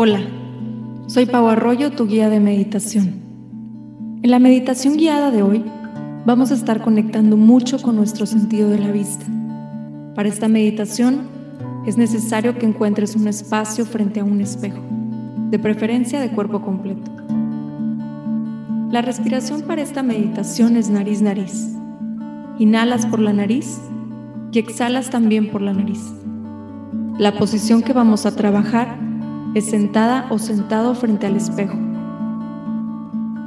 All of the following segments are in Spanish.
Hola, soy Pau Arroyo, tu guía de meditación. En la meditación guiada de hoy vamos a estar conectando mucho con nuestro sentido de la vista. Para esta meditación es necesario que encuentres un espacio frente a un espejo, de preferencia de cuerpo completo. La respiración para esta meditación es nariz-nariz. Inhalas por la nariz y exhalas también por la nariz. La posición que vamos a trabajar es sentada o sentado frente al espejo.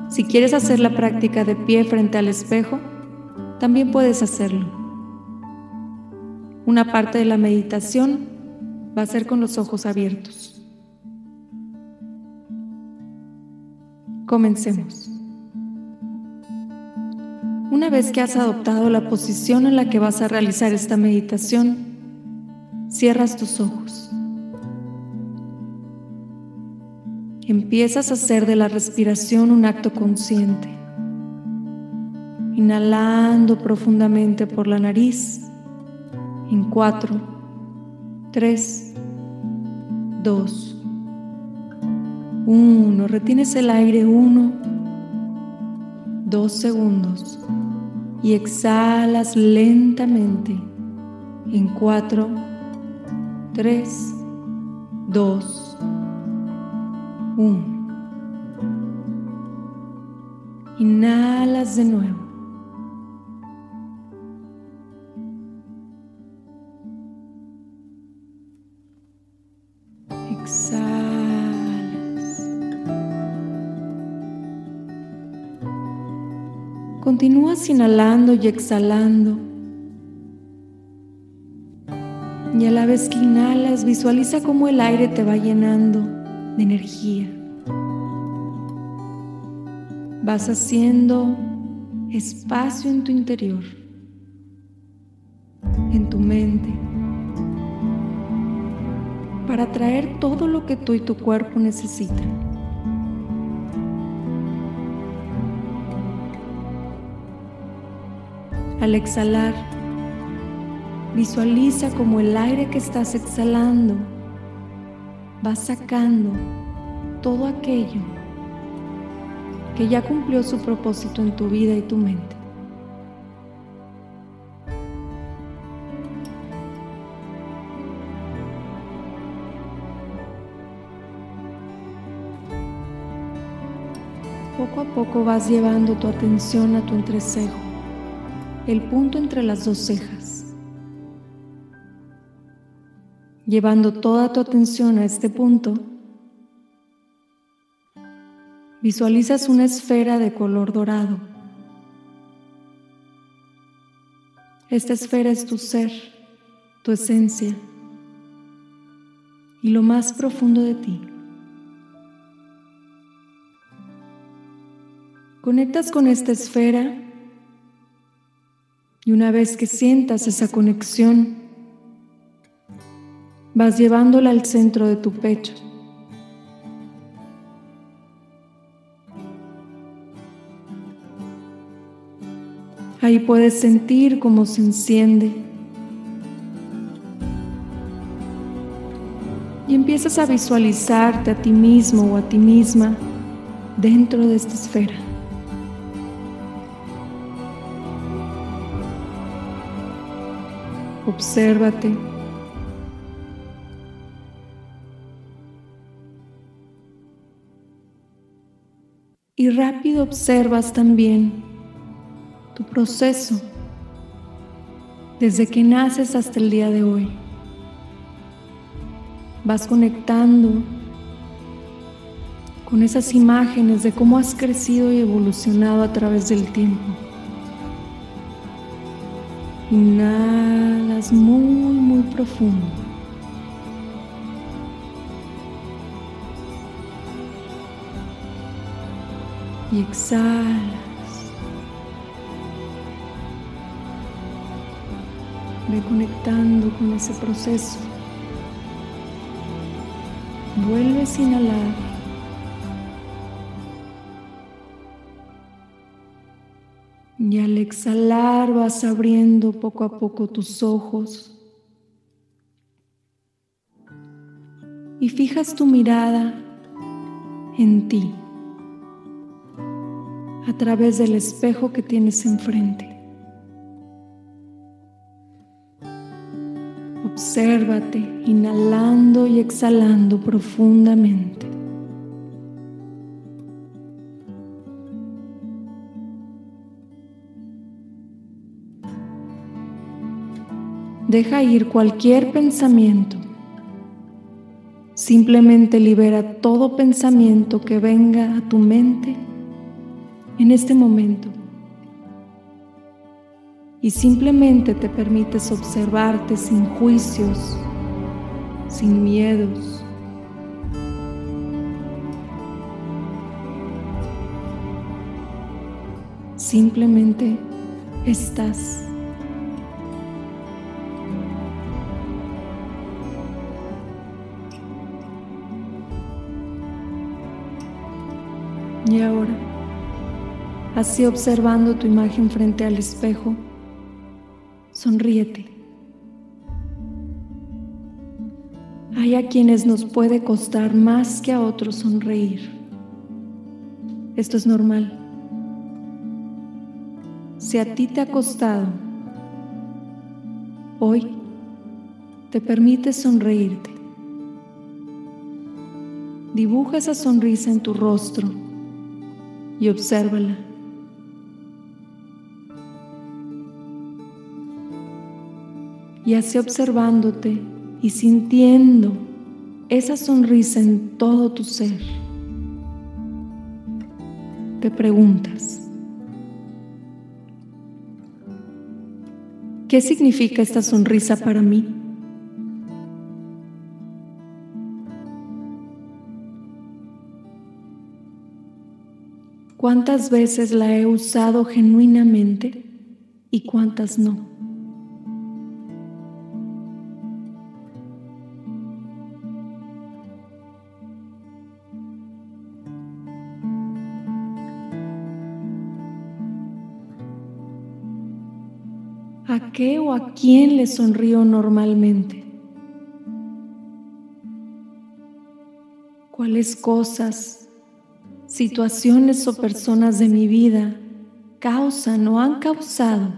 Si quieres hacer la práctica de pie frente al espejo, también puedes hacerlo. Una parte de la meditación va a ser con los ojos abiertos. Comencemos. Una vez que has adoptado la posición en la que vas a realizar esta meditación, cierras tus ojos. Empiezas a hacer de la respiración un acto consciente. Inhalando profundamente por la nariz en 4, 3, 2, 1. Retienes el aire 1, 2 segundos y exhalas lentamente en 4, 3, 2, 1. Inhalas de nuevo. Exhalas. Continúas inhalando y exhalando. Y a la vez que inhalas, visualiza cómo el aire te va llenando de energía. Vas haciendo espacio en tu interior, en tu mente, para traer todo lo que tú y tu cuerpo necesitan. Al exhalar, visualiza como el aire que estás exhalando va sacando todo aquello que ya cumplió su propósito en tu vida y tu mente. Poco a poco vas llevando tu atención a tu entrecejo, el punto entre las dos cejas. Llevando toda tu atención a este punto, visualizas una esfera de color dorado. Esta esfera es tu ser, tu esencia y lo más profundo de ti. Conectas con esta esfera y una vez que sientas esa conexión, vas llevándola al centro de tu pecho. Ahí puedes sentir cómo se enciende. Y empiezas a visualizarte a ti mismo o a ti misma dentro de esta esfera. Obsérvate Y rápido observas también tu proceso desde que naces hasta el día de hoy. Vas conectando con esas imágenes de cómo has crecido y evolucionado a través del tiempo. Inhalas muy, muy profundo. Y exhalas. Ve conectando con ese proceso. Vuelves a inhalar. Y al exhalar vas abriendo poco a poco tus ojos. Y fijas tu mirada en ti a través del espejo que tienes enfrente. Obsérvate inhalando y exhalando profundamente. Deja ir cualquier pensamiento. Simplemente libera todo pensamiento que venga a tu mente en este momento y simplemente te permites observarte sin juicios, sin miedos. Simplemente estás. Y ahora, así observando tu imagen frente al espejo, sonríete. Hay a quienes nos puede costar más que a otros sonreír. Esto es normal. Si a ti te ha costado, hoy te permites sonreírte. Dibuja esa sonrisa en tu rostro y obsérvala. Y así observándote y sintiendo esa sonrisa en todo tu ser, te preguntas, ¿qué significa esta sonrisa para mí? ¿Cuántas veces la he usado genuinamente y cuántas no? Qué o a quién le sonrío normalmente? ¿Cuáles cosas, situaciones o personas de mi vida causan o han causado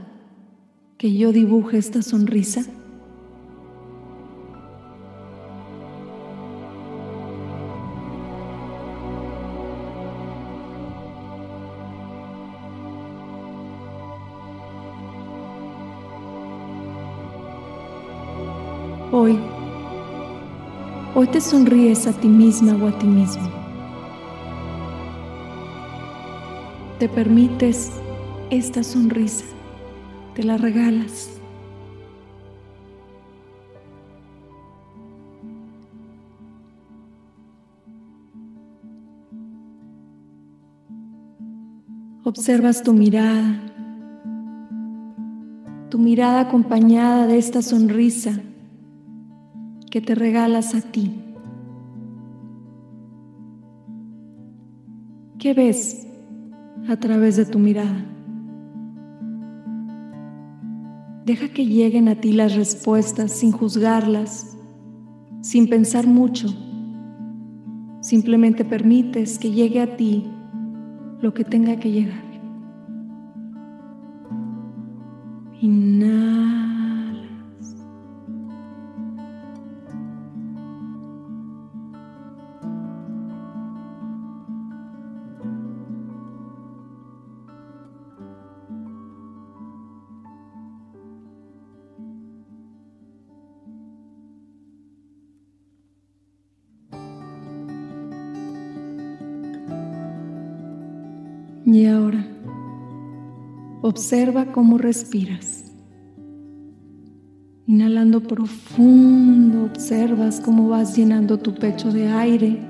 que yo dibuje esta sonrisa? Hoy te sonríes a ti misma o a ti mismo. Te permites esta sonrisa, te la regalas. Observas tu mirada, tu mirada acompañada de esta sonrisa que te regalas a ti. ¿Qué ves a través de tu mirada? Deja que lleguen a ti las respuestas sin juzgarlas, sin pensar mucho. Simplemente permites que llegue a ti lo que tenga que llegar. Y ahora, observa cómo respiras. Inhalando profundo, observas cómo vas llenando tu pecho de aire.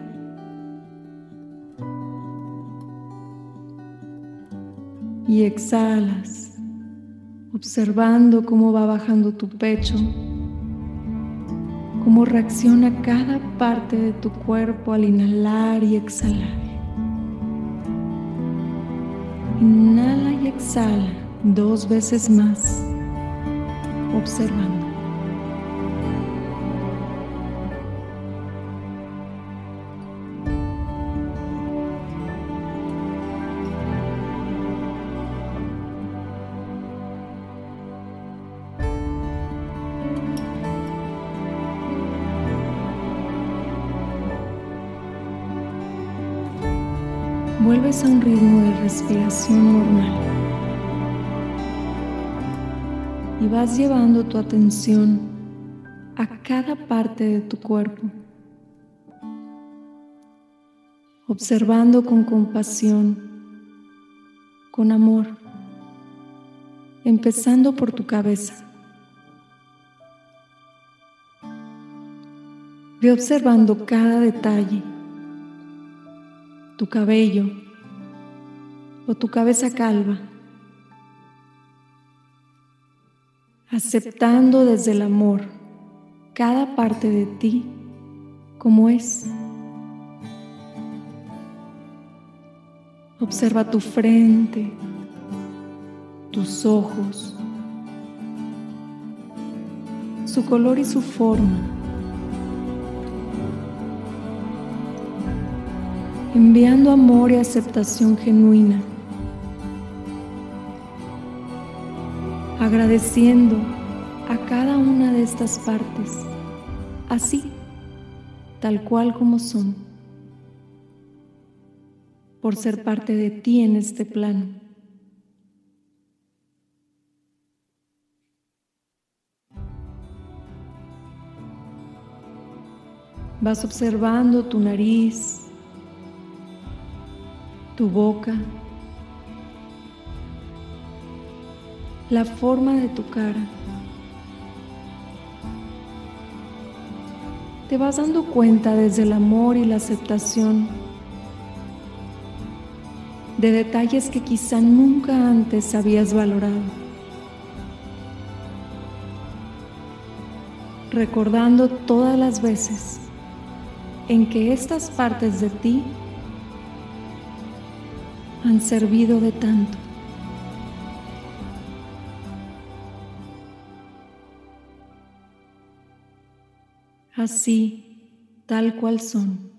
Y exhalas, observando cómo va bajando tu pecho, cómo reacciona cada parte de tu cuerpo al inhalar y exhalar. Inhala y exhala dos veces más, observando. Vuelves a un ritmo de respiración normal y vas llevando tu atención a cada parte de tu cuerpo, observando con compasión, con amor, empezando por tu cabeza. Ve observando cada detalle tu cabello o tu cabeza calva, aceptando desde el amor cada parte de ti como es. Observa tu frente, tus ojos, su color y su forma. enviando amor y aceptación genuina, agradeciendo a cada una de estas partes, así, tal cual como son, por ser parte de ti en este plano. Vas observando tu nariz, tu boca, la forma de tu cara. Te vas dando cuenta desde el amor y la aceptación de detalles que quizá nunca antes habías valorado. Recordando todas las veces en que estas partes de ti han servido de tanto. Así, tal cual son.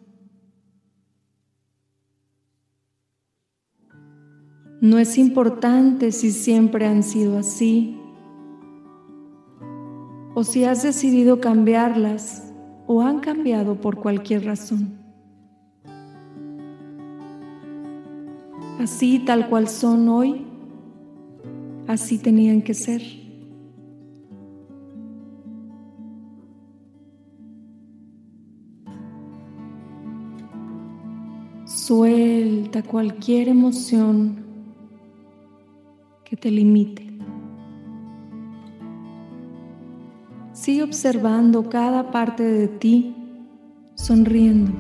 No es importante si siempre han sido así o si has decidido cambiarlas o han cambiado por cualquier razón. así tal cual son hoy, así tenían que ser. Suelta cualquier emoción que te limite. Sigue observando cada parte de ti, sonriendo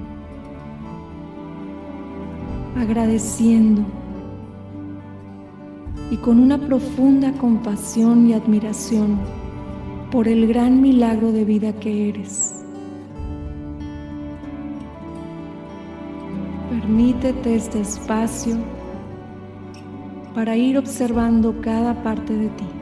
agradeciendo y con una profunda compasión y admiración por el gran milagro de vida que eres. Permítete este espacio para ir observando cada parte de ti.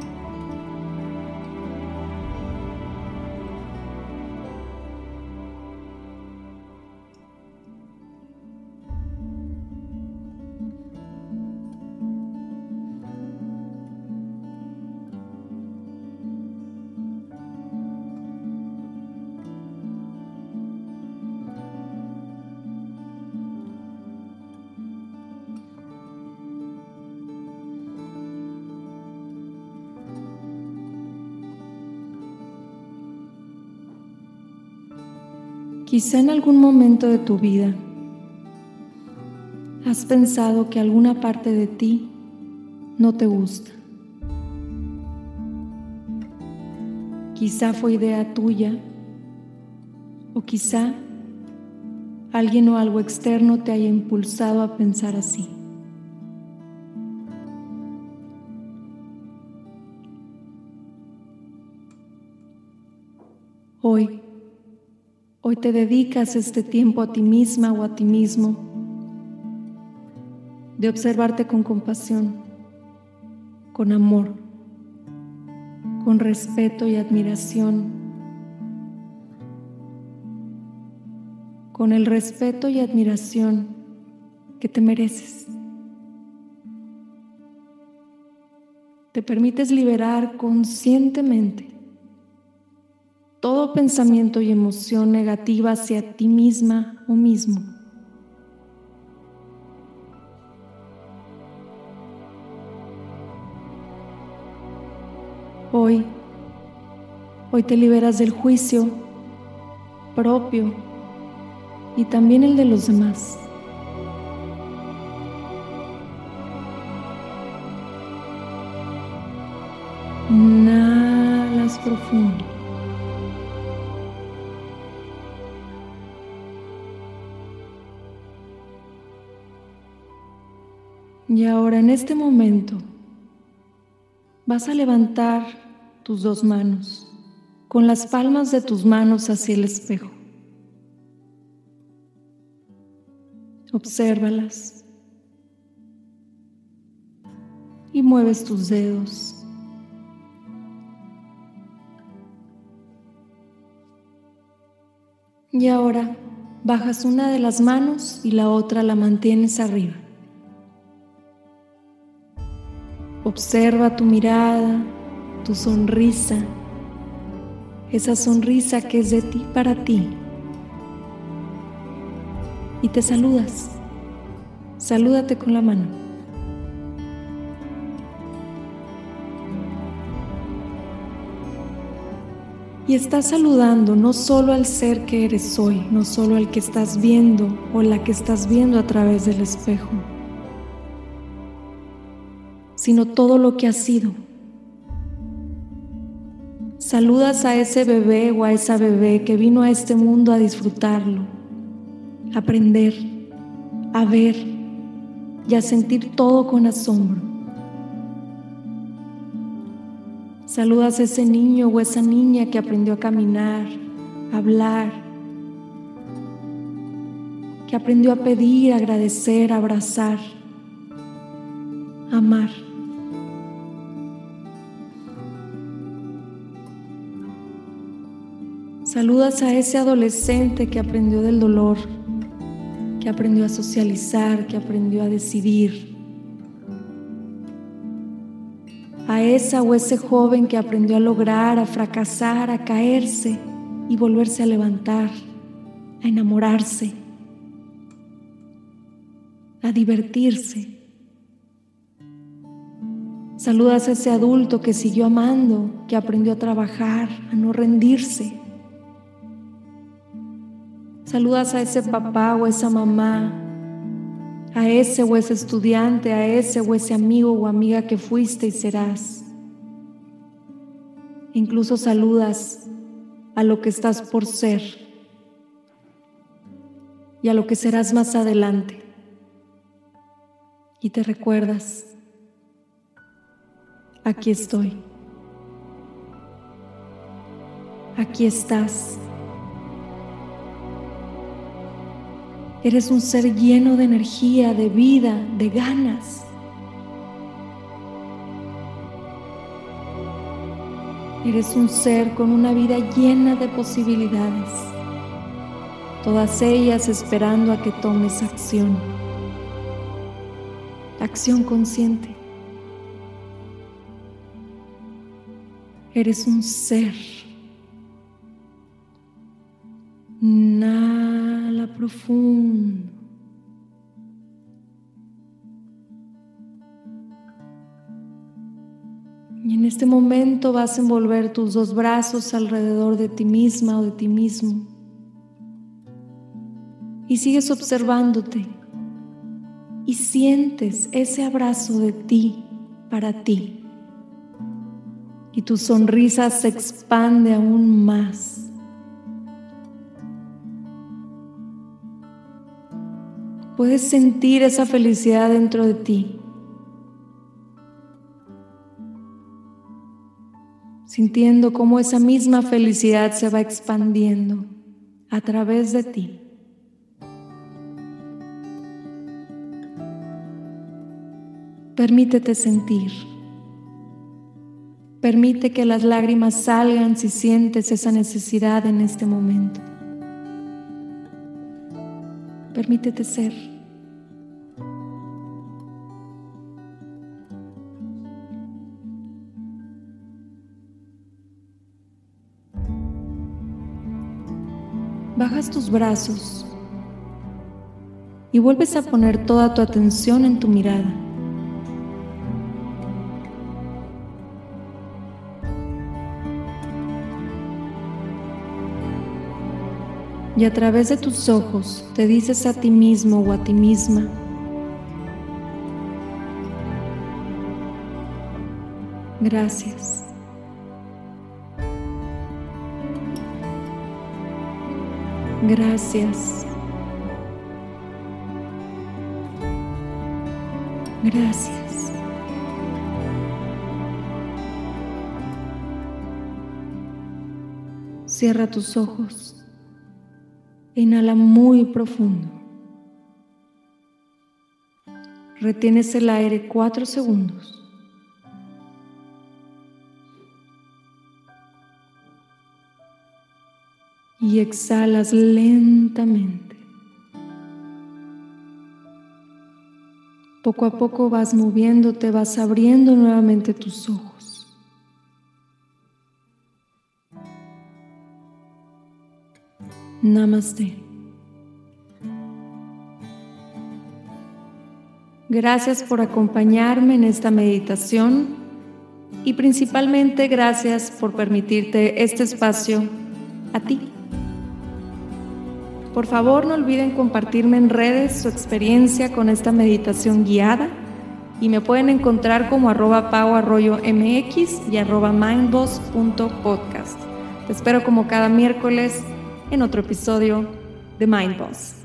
Quizá en algún momento de tu vida has pensado que alguna parte de ti no te gusta. Quizá fue idea tuya o quizá alguien o algo externo te haya impulsado a pensar así. Hoy te dedicas este tiempo a ti misma o a ti mismo de observarte con compasión, con amor, con respeto y admiración, con el respeto y admiración que te mereces. Te permites liberar conscientemente todo pensamiento y emoción negativa hacia ti misma o mismo. Hoy, hoy te liberas del juicio propio y también el de los demás. Inhalas profundo. Y ahora en este momento vas a levantar tus dos manos con las palmas de tus manos hacia el espejo. Obsérvalas y mueves tus dedos. Y ahora bajas una de las manos y la otra la mantienes arriba. Observa tu mirada, tu sonrisa, esa sonrisa que es de ti para ti. Y te saludas. Salúdate con la mano. Y estás saludando no solo al ser que eres hoy, no solo al que estás viendo o la que estás viendo a través del espejo sino todo lo que ha sido. Saludas a ese bebé o a esa bebé que vino a este mundo a disfrutarlo, a aprender, a ver y a sentir todo con asombro. Saludas a ese niño o esa niña que aprendió a caminar, a hablar, que aprendió a pedir, a agradecer, a abrazar, a amar. Saludas a ese adolescente que aprendió del dolor, que aprendió a socializar, que aprendió a decidir. A esa o ese joven que aprendió a lograr, a fracasar, a caerse y volverse a levantar, a enamorarse, a divertirse. Saludas a ese adulto que siguió amando, que aprendió a trabajar, a no rendirse Saludas a ese papá o esa mamá, a ese o ese estudiante, a ese o ese amigo o amiga que fuiste y serás. Incluso saludas a lo que estás por ser y a lo que serás más adelante. Y te recuerdas, aquí estoy, aquí estás. Eres un ser lleno de energía, de vida, de ganas. Eres un ser con una vida llena de posibilidades, todas ellas esperando a que tomes acción, acción consciente. Eres un ser. Profundo. Y en este momento vas a envolver tus dos brazos alrededor de ti misma o de ti mismo. Y sigues observándote. y sientes ese abrazo de ti para ti. Y tu sonrisa se expande aún más. Puedes sentir esa felicidad dentro de ti. Sintiendo cómo esa misma felicidad se va expandiendo a través de ti. Permítete sentir. Permite que las lágrimas salgan si sientes esa necesidad en este momento. Permítete ser. Bajas tus brazos y vuelves a poner toda tu atención en tu mirada. Y a través de tus ojos te dices a ti mismo o a ti misma, gracias. Gracias. Gracias. Cierra tus ojos. Inhala muy profundo. Retienes el aire cuatro segundos. Y exhalas lentamente. Poco a poco vas moviéndote, vas abriendo nuevamente tus ojos. Namaste. Gracias por acompañarme en esta meditación y principalmente gracias por permitirte este espacio a ti. Por favor, no olviden compartirme en redes su experiencia con esta meditación guiada y me pueden encontrar como arroba pau arroyo mx y arroba mindboss.podcast. Te espero como cada miércoles en otro episodio de Mind Boss.